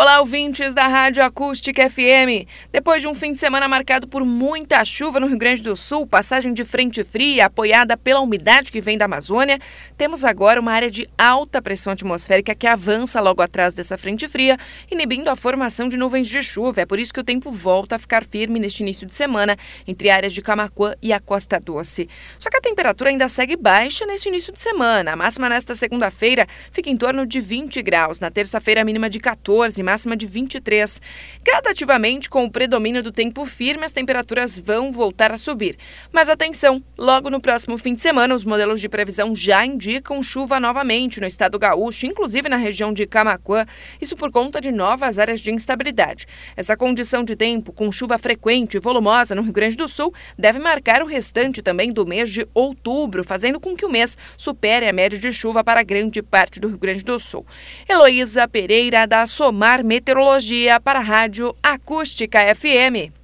Olá, ouvintes da Rádio Acústica FM. Depois de um fim de semana marcado por muita chuva no Rio Grande do Sul, passagem de frente fria apoiada pela umidade que vem da Amazônia, temos agora uma área de alta pressão atmosférica que avança logo atrás dessa frente fria, inibindo a formação de nuvens de chuva. É por isso que o tempo volta a ficar firme neste início de semana entre áreas de Camacuã e a Costa Doce. Só que a temperatura ainda segue baixa nesse início de semana. A máxima nesta segunda-feira fica em torno de 20 graus. Na terça-feira, a mínima de 14 máxima de 23. Gradativamente, com o predomínio do tempo firme, as temperaturas vão voltar a subir. Mas atenção, logo no próximo fim de semana, os modelos de previsão já indicam chuva novamente no estado gaúcho, inclusive na região de Camacuã, isso por conta de novas áreas de instabilidade. Essa condição de tempo, com chuva frequente e volumosa no Rio Grande do Sul, deve marcar o restante também do mês de outubro, fazendo com que o mês supere a média de chuva para grande parte do Rio Grande do Sul. Heloísa Pereira, da Somar Meteorologia para a Rádio Acústica FM.